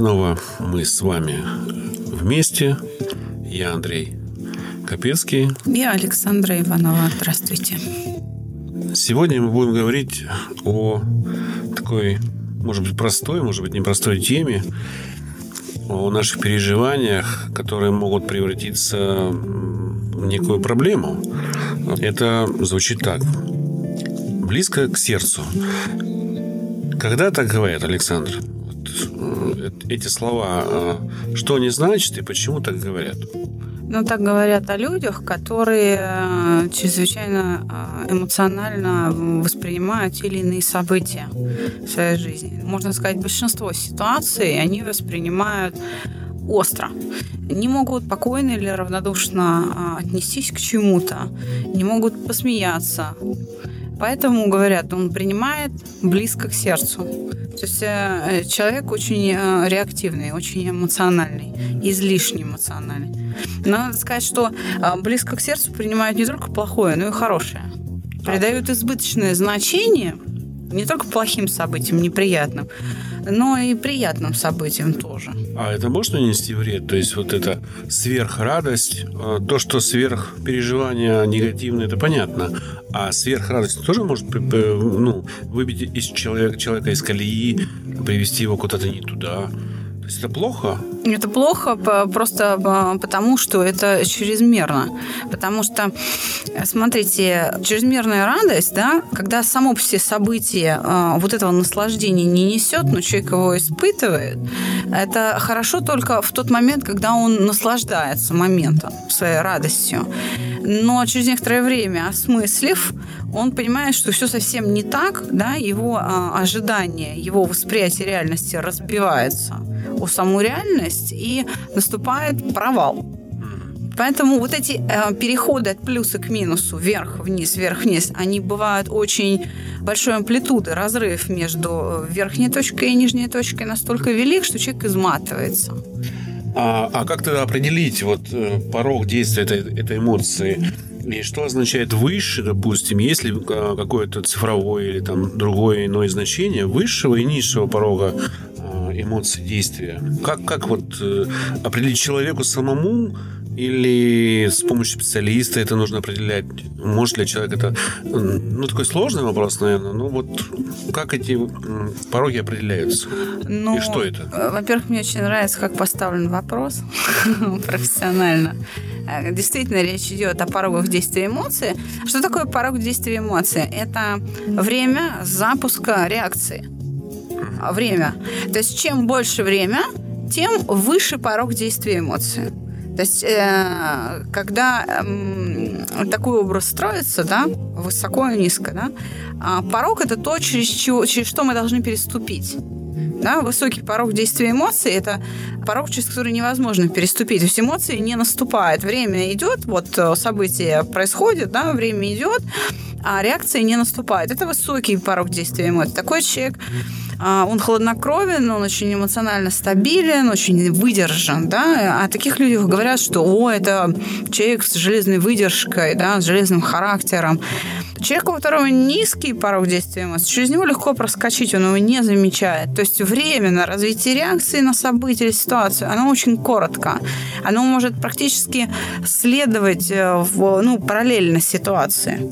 Снова мы с вами вместе. Я Андрей Капецкий. Я Александра Иванова. Здравствуйте. Сегодня мы будем говорить о такой, может быть, простой, может быть, непростой теме, о наших переживаниях, которые могут превратиться в некую проблему. Это звучит так. Близко к сердцу. Когда так говорят, Александр? Э, эти слова, э, что они значат и почему так говорят? Ну, так говорят о людях, которые э, чрезвычайно эмоционально воспринимают те или иные события в своей жизни. Можно сказать, большинство ситуаций они воспринимают остро. Не могут спокойно или равнодушно э, отнестись к чему-то, не могут посмеяться. Поэтому, говорят, он принимает близко к сердцу. То есть э, человек очень э, реактивный, очень эмоциональный, излишне эмоциональный. Надо сказать, что э, близко к сердцу принимают не только плохое, но и хорошее. Придают избыточное значение не только плохим событиям, неприятным, но и приятным событиям тоже. А это может нанести вред? То есть вот эта сверхрадость, э, то, что сверхпереживание негативное, это понятно. А сверхрадость тоже может ну, выбить из человека, человека из колеи, привести его куда-то не туда. Это плохо? Это плохо просто потому, что это чрезмерно. Потому что, смотрите, чрезмерная радость, да, когда само по себе событие а, вот этого наслаждения не несет, но человек его испытывает, это хорошо только в тот момент, когда он наслаждается моментом, своей радостью. Но через некоторое время, осмыслив, он понимает, что все совсем не так, да, его а, ожидания, его восприятие реальности разбивается о саму реальность, и наступает провал. Поэтому вот эти э, переходы от плюса к минусу, вверх-вниз, вверх-вниз, они бывают очень большой амплитуды. Разрыв между э, верхней точкой и нижней точкой настолько велик, что человек изматывается. А, а как тогда определить вот э, порог действия этой, этой эмоции? И что означает выше, допустим, если э, какое-то цифровое или там другое иное значение высшего и низшего порога эмоций, действия. Как, как вот э, определить человеку самому или с помощью специалиста это нужно определять? Может ли человек это... Ну, такой сложный вопрос, наверное. Ну, вот как эти пороги определяются? Ну, И что это? Э, во-первых, мне очень нравится, как поставлен вопрос профессионально. Э, действительно, речь идет о порогах действия эмоций. Что такое порог действия эмоций? Это время запуска реакции время. То есть чем больше время, тем выше порог действия эмоций. То есть, э, когда э, такой образ строится, да, высоко и низко, да, а порог это то, через, чего, через что мы должны переступить. Да, высокий порог действия эмоций – это порог, через который невозможно переступить. То есть эмоции не наступают. Время идет, вот э, событие происходит, да, время идет, а реакция не наступает. Это высокий порог действия эмоций. Такой человек он хладнокровен, он очень эмоционально стабилен, очень выдержан, да, а таких людях говорят, что, о, это человек с железной выдержкой, да, с железным характером. Человек, у которого низкий порог действия эмоций, через него легко проскочить, он его не замечает. То есть время на развитие реакции на события или ситуацию, оно очень коротко. Оно может практически следовать э, в, ну, параллельно ситуации.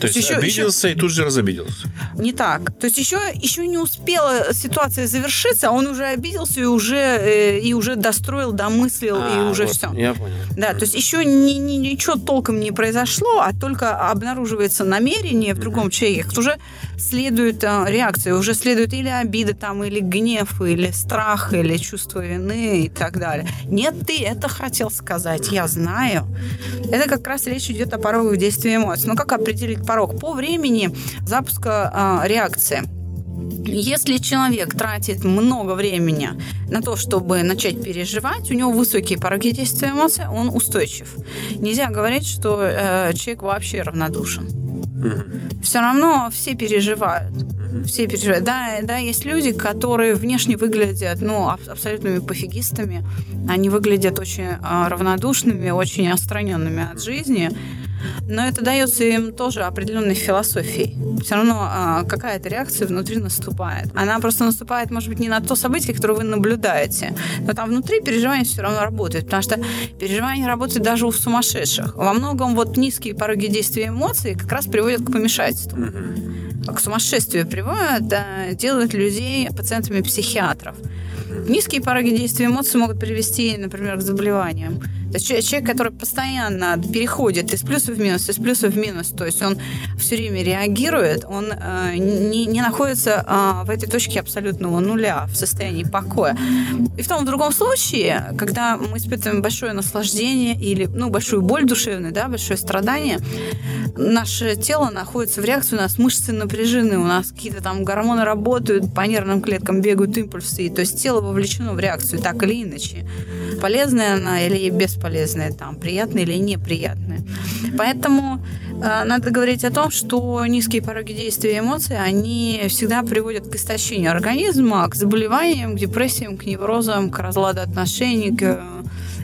То есть, еще, обиделся еще... и тут же разобиделся. Не так. То есть еще, еще не успела ситуация завершиться, а он уже обиделся и уже, э, и уже достроил, домыслил, а, и уже вот, все. Я понял. Да, то есть еще ни, ни, ничего толком не произошло, а только обнаруживается намерение в другом человеке, уже следует э, реакция, уже следует или обида там, или гнев, или страх, или чувство вины и так далее. Нет, ты это хотел сказать, я знаю. Это как раз речь идет о пороговых действиях эмоций. Но как определить порог? По времени запуска э, реакции. Если человек тратит много времени на то, чтобы начать переживать, у него высокие пороги действия эмоций, он устойчив. Нельзя говорить, что э, человек вообще равнодушен. Все равно все переживают. Все переживают. Да, да, есть люди, которые внешне выглядят ну, абсолютными пофигистами. Они выглядят очень э, равнодушными, очень отстраненными от жизни. Но это дается им тоже определенной философией. Все равно а, какая-то реакция внутри наступает. Она просто наступает, может быть, не на то событие, которое вы наблюдаете, но там внутри переживание все равно работает, потому что переживание работает даже у сумасшедших. Во многом вот низкие пороги действия эмоций как раз приводят к помешательству. К сумасшествию приводят, да, делают людей пациентами психиатров. Низкие пороги действия эмоций могут привести, например, к заболеваниям. То есть человек, который постоянно переходит из плюса в минус, из плюса в минус, то есть он все время реагирует, он э, не, не находится э, в этой точке абсолютного нуля, в состоянии покоя. И в том в другом случае, когда мы испытываем большое наслаждение или ну, большую боль душевную, да, большое страдание, наше тело находится в реакции, у нас мышцы напряжены, у нас какие-то там гормоны работают, по нервным клеткам бегают импульсы, то есть тело вовлечено в реакцию так или иначе. Полезная она или бесполезная, там, приятная или неприятная. Поэтому э, надо говорить о том, что низкие пороги действия эмоций, они всегда приводят к истощению организма, к заболеваниям, к депрессиям, к неврозам, к разладу отношений, к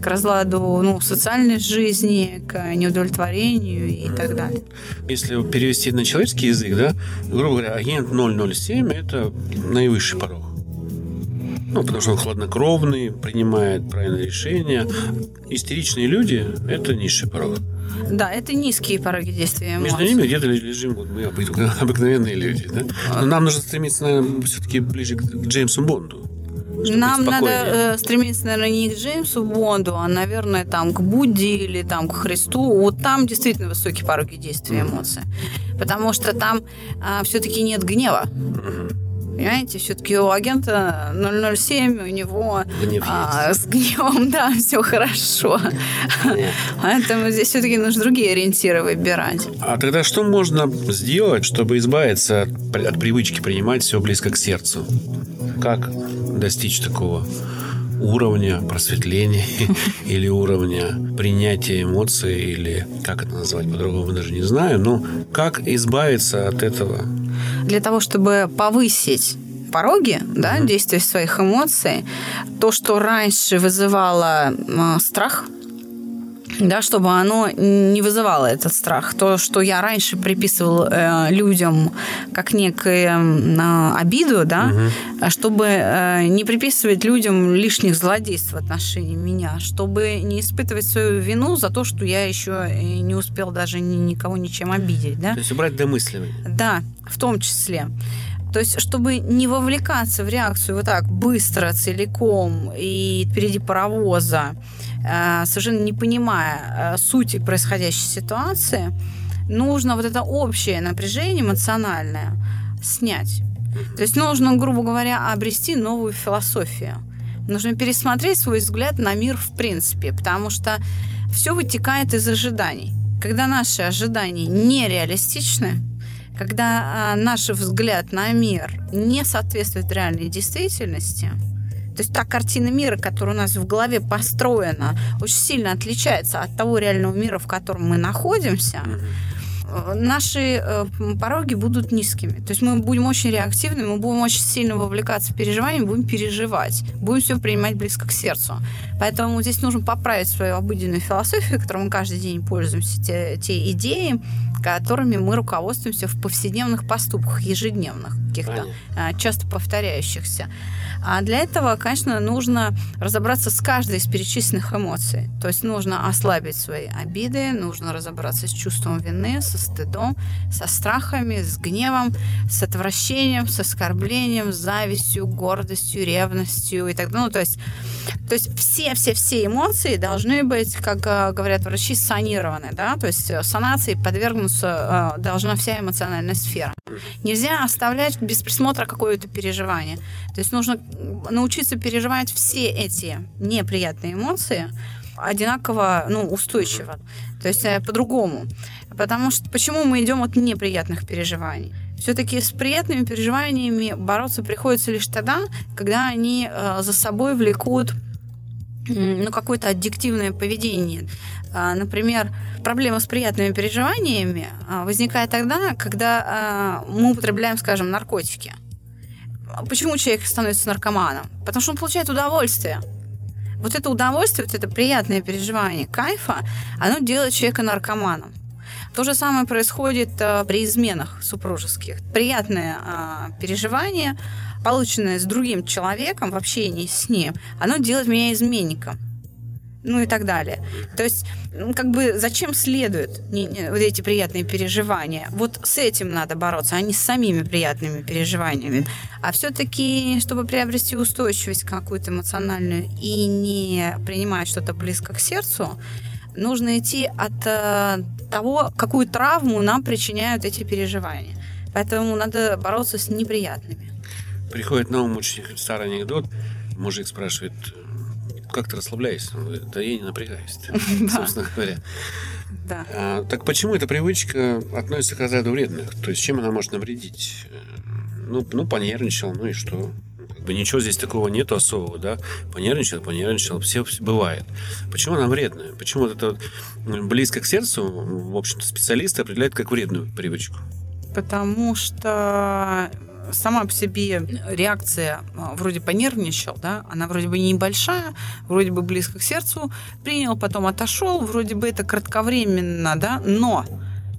к разладу ну, социальной жизни, к неудовлетворению и так далее. Если перевести на человеческий язык, да, грубо говоря, агент 007 – это наивысший порог. Ну, потому что он хладнокровный, принимает правильные решения. Истеричные люди – это низший порог. Да, это низкие пороги действия эмоций. Между ними где-то лежим вот мы обыкновенные люди. Да? Но нам нужно стремиться, наверное, все-таки ближе к Джеймсу Бонду. Нам надо э, стремиться, наверное, не к Джеймсу Бонду, а, наверное, там к Будде или там к Христу. Вот там действительно высокие пороги действия эмоций. Потому что там э, все-таки нет гнева. Понимаете, все-таки у агента 007 у него а, с гневом, да, все хорошо. Поэтому здесь все-таки нужно другие ориентиры выбирать. А тогда что можно сделать, чтобы избавиться от, от привычки принимать все близко к сердцу? Как достичь такого уровня просветления или уровня принятия эмоций, или как это назвать по-другому, даже не знаю. Но как избавиться от этого? Для того, чтобы повысить пороги да, mm-hmm. действия своих эмоций, то, что раньше вызывало э, страх – да, чтобы оно не вызывало этот страх. То, что я раньше приписывал э, людям как некую э, обиду, да, угу. чтобы э, не приписывать людям лишних злодейств в отношении меня, чтобы не испытывать свою вину за то, что я еще не успел даже ни, никого ничем обидеть, да. То есть убрать домысливание. Да, в том числе. То есть, чтобы не вовлекаться в реакцию вот так быстро, целиком и впереди паровоза, совершенно не понимая э, сути происходящей ситуации, нужно вот это общее напряжение эмоциональное снять. То есть нужно, грубо говоря, обрести новую философию. Нужно пересмотреть свой взгляд на мир в принципе, потому что все вытекает из ожиданий. Когда наши ожидания нереалистичны, когда а, наш взгляд на мир не соответствует реальной действительности – то есть та картина мира, которая у нас в голове построена, очень сильно отличается от того реального мира, в котором мы находимся наши э, пороги будут низкими. То есть мы будем очень реактивны, мы будем очень сильно вовлекаться в переживания, будем переживать, будем все принимать близко к сердцу. Поэтому здесь нужно поправить свою обыденную философию, которой мы каждый день пользуемся, те, те идеи, которыми мы руководствуемся в повседневных поступках, ежедневных, каких-то а, часто повторяющихся. А для этого, конечно, нужно разобраться с каждой из перечисленных эмоций. То есть нужно ослабить свои обиды, нужно разобраться с чувством вины, со стыдом, со страхами, с гневом, с отвращением, с оскорблением, с завистью, гордостью, ревностью и так далее. Ну, то есть, то есть все-все-все эмоции должны быть, как э, говорят врачи, санированы, да, то есть э, санации подвергнуться э, должна вся эмоциональная сфера. Нельзя оставлять без присмотра какое-то переживание. То есть нужно научиться переживать все эти неприятные эмоции одинаково, ну, устойчиво. То есть по-другому. Потому что почему мы идем от неприятных переживаний? Все-таки с приятными переживаниями бороться приходится лишь тогда, когда они э, за собой влекут ну, какое-то аддиктивное поведение. А, например, проблема с приятными переживаниями а, возникает тогда, когда а, мы употребляем, скажем, наркотики. Почему человек становится наркоманом? Потому что он получает удовольствие. Вот это удовольствие, вот это приятное переживание кайфа, оно делает человека наркоманом. То же самое происходит при изменах супружеских. Приятное переживание, полученное с другим человеком в общении с ним, оно делает меня изменником ну и так далее. То есть, как бы, зачем следуют вот эти приятные переживания? Вот с этим надо бороться, а не с самими приятными переживаниями. А все-таки, чтобы приобрести устойчивость какую-то эмоциональную и не принимать что-то близко к сердцу, нужно идти от э, того, какую травму нам причиняют эти переживания. Поэтому надо бороться с неприятными. Приходит на ум очень старый анекдот. Мужик спрашивает, как ты расслабляешься? Да я не напрягаюсь, собственно говоря. Да. А, так почему эта привычка относится к разряду вредных? То есть чем она может навредить? Ну, ну понервничал, ну и что? Как бы ничего здесь такого нету особого, да? Понервничал, понервничал, все бывает. Почему она вредная? Почему вот это близко к сердцу, в общем-то, специалисты определяют как вредную привычку? Потому что сама по себе реакция а, вроде понервничал, да, она вроде бы небольшая, вроде бы близко к сердцу, принял, потом отошел, вроде бы это кратковременно, да, но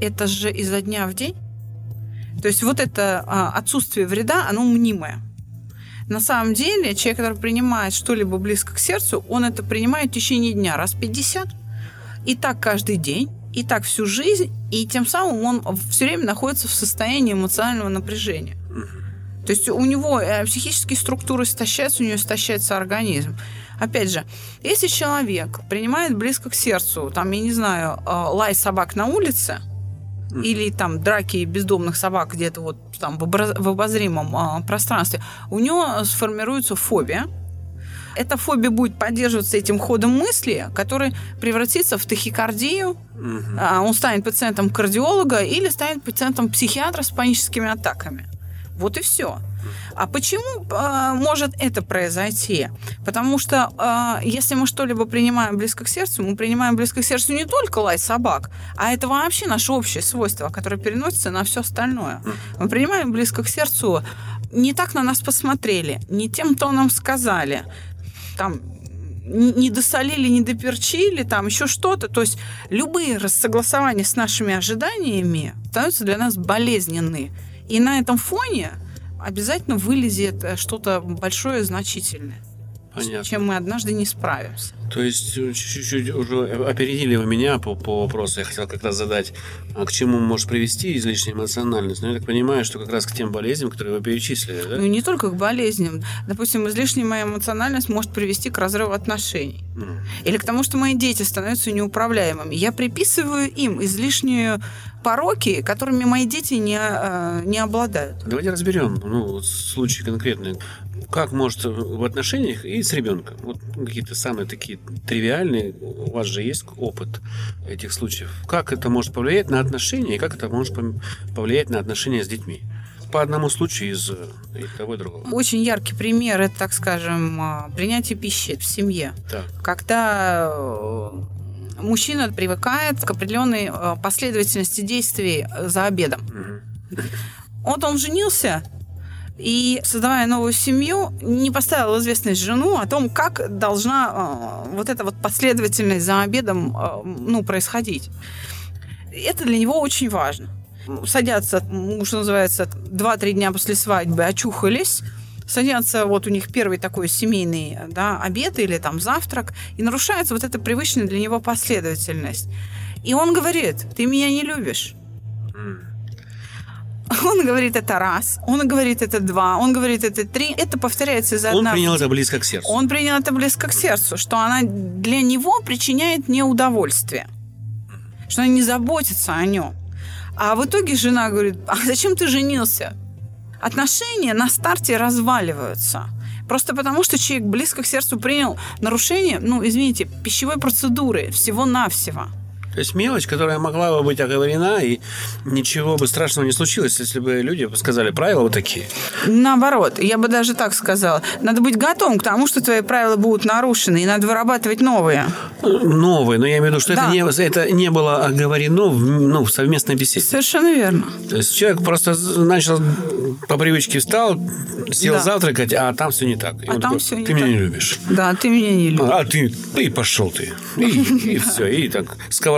это же изо дня в день. То есть вот это а, отсутствие вреда, оно мнимое. На самом деле, человек, который принимает что-либо близко к сердцу, он это принимает в течение дня раз 50, и так каждый день, и так всю жизнь, и тем самым он все время находится в состоянии эмоционального напряжения. То есть у него э, психические структуры истощаются, у него истощается организм. Опять же, если человек принимает близко к сердцу, там, я не знаю, э, лай собак на улице, или там драки бездомных собак где-то вот там в обозримом э, пространстве, у него сформируется фобия, эта фобия будет поддерживаться этим ходом мысли, который превратится в тахикардию. Угу. Он станет пациентом кардиолога или станет пациентом психиатра с паническими атаками. Вот и все. А почему э, может это произойти? Потому что э, если мы что-либо принимаем близко к сердцу, мы принимаем близко к сердцу не только лай собак, а это вообще наше общее свойство, которое переносится на все остальное. Мы принимаем близко к сердцу не так на нас посмотрели, не тем, кто нам сказали, там не досолили, не доперчили, там еще что-то. То есть любые рассогласования с нашими ожиданиями становятся для нас болезненны. И на этом фоне обязательно вылезет э, что-то большое, значительное. Понятно. чем мы однажды не справимся. То есть э, чуть-чуть уже опередили вы меня по, по вопросу. Я хотел как раз задать, а к чему может привести излишняя эмоциональность. Но я так понимаю, что как раз к тем болезням, которые вы перечислили, да? Ну, не только к болезням. Допустим, излишняя моя эмоциональность может привести к разрыву отношений. Mm. Или к тому, что мои дети становятся неуправляемыми. Я приписываю им излишнюю пороки, которыми мои дети не, э, не обладают. Давайте разберем ну, случай конкретный. Как может в отношениях и с ребенком? Вот какие-то самые такие тривиальные, у вас же есть опыт этих случаев. Как это может повлиять на отношения и как это может повлиять на отношения с детьми? по одному случаю из и того и другого. Очень яркий пример это, так скажем, э, принятие пищи в семье. Так. Когда э, мужчина привыкает к определенной э, последовательности действий за обедом. Вот он женился, и, создавая новую семью, не поставил известность жену о том, как должна э, вот эта вот последовательность за обедом э, ну, происходить. Это для него очень важно. Садятся, что называется, 2-3 дня после свадьбы, очухались, садятся, вот у них первый такой семейный да, обед или там завтрак, и нарушается вот эта привычная для него последовательность. И он говорит, ты меня не любишь. Он говорит это раз, он говорит это два, он говорит это три. Это повторяется за Он принял это близко к сердцу. Он принял это близко к сердцу, что она для него причиняет неудовольствие, что она не заботится о нем. А в итоге жена говорит, а зачем ты женился? отношения на старте разваливаются. Просто потому, что человек близко к сердцу принял нарушение, ну, извините, пищевой процедуры всего-навсего. То есть мелочь, которая могла бы быть оговорена, и ничего бы страшного не случилось, если бы люди сказали правила вот такие. Наоборот, я бы даже так сказала. Надо быть готовым к тому, что твои правила будут нарушены, и надо вырабатывать новые. Новые, но я имею в виду, что Да. это, не, это не было оговорено в, ну, в совместной беседе. Совершенно верно. То есть человек просто начал по привычке встал, сел Да. завтракать, а там все не так. И А там такой, всё не ты меня так». не любишь. Да, ты меня не любишь. А ты, и пошел ты. И, все. И так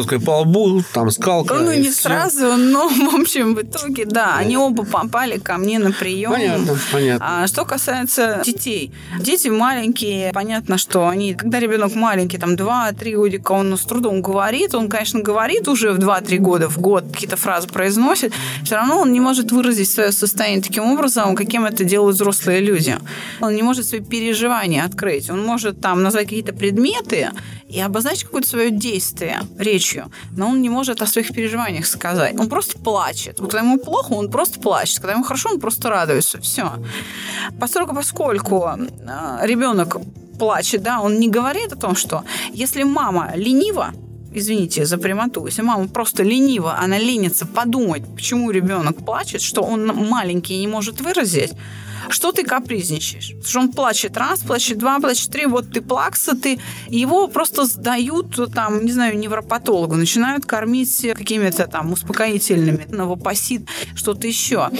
сковородкой по лбу, там скалка. Ну, не всё. сразу, но, в общем, в итоге, да, они оба попали ко мне на прием. Понятно, понятно. А что касается детей. Дети маленькие, понятно, что они, когда ребенок маленький, там 2-3 годика, он с трудом говорит, он, конечно, говорит уже в 2-3 года, в год какие-то фразы произносит, все равно он не может выразить свое состояние таким образом, каким это делают взрослые люди. Он не может свои переживания открыть. Он может там назвать какие-то предметы и обозначить какое-то свое действие речью, но он не может о своих переживаниях сказать. Он просто плачет. Когда ему плохо, он просто плачет. Когда ему хорошо, он просто радуется. Все. Поскольку, поскольку э, ребенок плачет, да, он не говорит о том, что если мама ленива, извините за прямоту, если мама просто ленива, она ленится подумать, почему ребенок плачет, что он маленький и не может выразить, что ты капризничаешь? Потому что он плачет раз, плачет два, плачет три, вот ты плакса, ты... Его просто сдают, там, не знаю, невропатологу, начинают кормить какими-то там успокоительными, новопосит, что-то еще.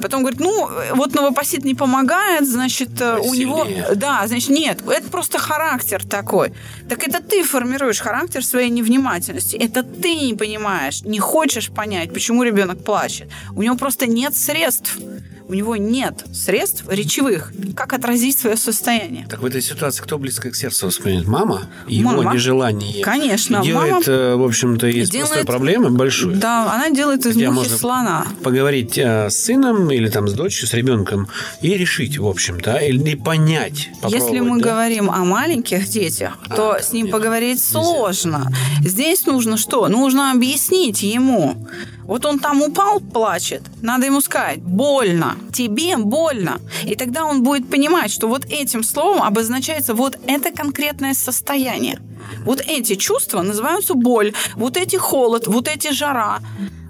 Потом говорит, ну, вот новопосит не помогает, значит, э, у него... Да, значит, нет, это просто характер такой. Так это ты формируешь характер своей невнимательности. Это ты не понимаешь, не хочешь понять, почему ребенок плачет. У него просто нет средств. У него нет средств речевых, как отразить свое состояние. Так в этой ситуации кто близко к сердцу воспринят? Мама? Его Мама. нежелание. Конечно, И делает, мама э, в общем-то, из делает- простой проблемы большую. Да, она делает из Хотя мухи слона. Поговорить э, с сыном или там с дочерью, с ребенком и решить, в общем-то, или понять. Если мы да? говорим о маленьких детях, то А, с ним нет, поговорить сложно. Здесь нужно что? Нужно объяснить ему. Вот он там упал, плачет. Надо ему сказать, больно. Тебе больно. И тогда он будет понимать, что вот этим словом обозначается вот это конкретное состояние. Вот эти чувства называются боль. Вот эти холод, вот эти жара,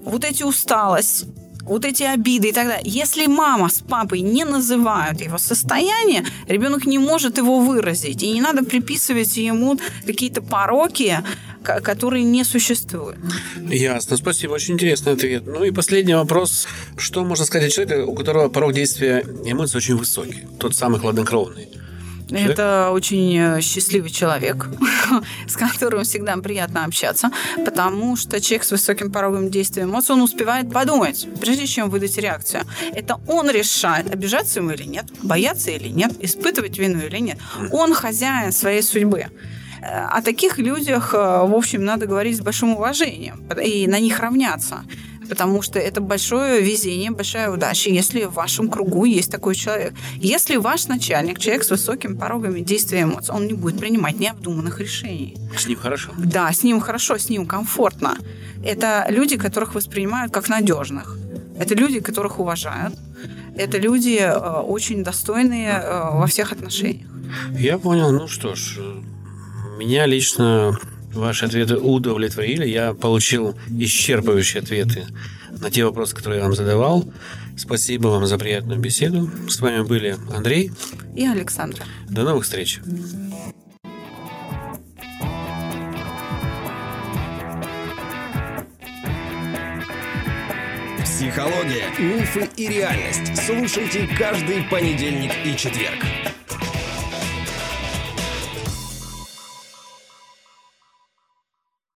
вот эти усталость вот эти обиды и так далее. Если мама с папой не называют его состояние, ребенок не может его выразить. И не надо приписывать ему какие-то пороки, которые не существуют. Ясно, спасибо, очень интересный ответ. Ну и последний вопрос. Что можно сказать о человеке, у которого порог действия эмоций очень высокий? Тот самый хладнокровный. Это очень э, счастливый человек, с которым всегда приятно общаться, потому что человек с высоким порогом действия эмоций, он успевает подумать, прежде чем выдать реакцию. Это он решает, обижаться ему или нет, бояться или нет, испытывать вину или нет. Он хозяин своей судьбы. О таких людях, э, в общем, надо говорить с большим уважением и на них равняться. Потому что это большое везение, большая удача, если в вашем кругу есть такой человек. Если ваш начальник, человек с высокими порогами действия эмоций, он не будет принимать необдуманных решений. С ним хорошо. Да, с ним хорошо, с ним комфортно. Это люди, которых воспринимают как надежных. Это люди, которых уважают. Это люди э, очень достойные э, во всех отношениях. Я понял. Ну что ж, меня лично ваши ответы удовлетворили. Я получил исчерпывающие ответы на те вопросы, которые я вам задавал. Спасибо вам за приятную беседу. С вами были Андрей. И Александра. До новых встреч. Психология, мифы и реальность. Слушайте каждый понедельник и четверг.